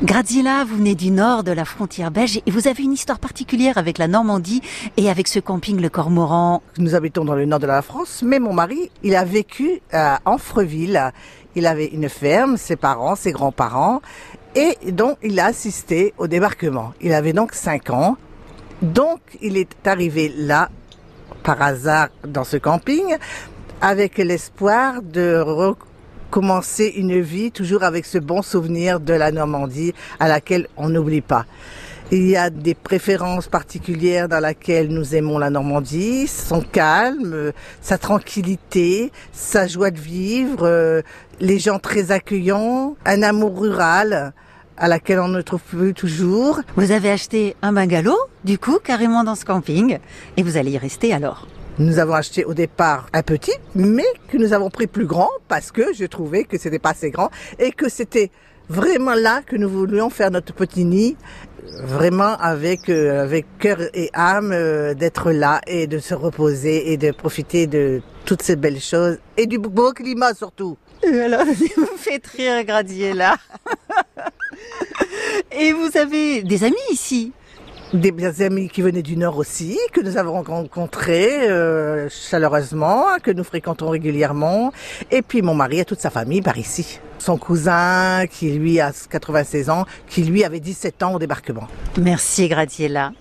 Graziella, vous venez du nord de la frontière belge et vous avez une histoire particulière avec la Normandie et avec ce camping Le Cormoran. Nous habitons dans le nord de la France, mais mon mari, il a vécu à Anfreville. Il avait une ferme, ses parents, ses grands-parents, et donc il a assisté au débarquement. Il avait donc 5 ans. Donc il est arrivé là, par hasard, dans ce camping, avec l'espoir de commencer une vie toujours avec ce bon souvenir de la Normandie à laquelle on n'oublie pas. Il y a des préférences particulières dans lesquelles nous aimons la Normandie, son calme, sa tranquillité, sa joie de vivre, euh, les gens très accueillants, un amour rural à laquelle on ne trouve plus toujours. Vous avez acheté un bungalow, du coup, carrément dans ce camping, et vous allez y rester alors. Nous avons acheté au départ un petit, mais que nous avons pris plus grand parce que je trouvais que c'était pas assez grand et que c'était vraiment là que nous voulions faire notre petit nid, vraiment avec euh, avec cœur et âme euh, d'être là et de se reposer et de profiter de toutes ces belles choses et du beau climat surtout. Alors, vous me faites rire, Gradiella. et vous avez des amis ici? Des amis qui venaient du Nord aussi, que nous avons rencontrés euh, chaleureusement, que nous fréquentons régulièrement. Et puis mon mari et toute sa famille par ici. Son cousin, qui lui a 96 ans, qui lui avait 17 ans au débarquement. Merci Gradiella.